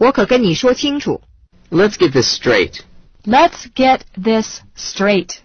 我可跟你说清楚。Let's get this straight. Let's get this straight.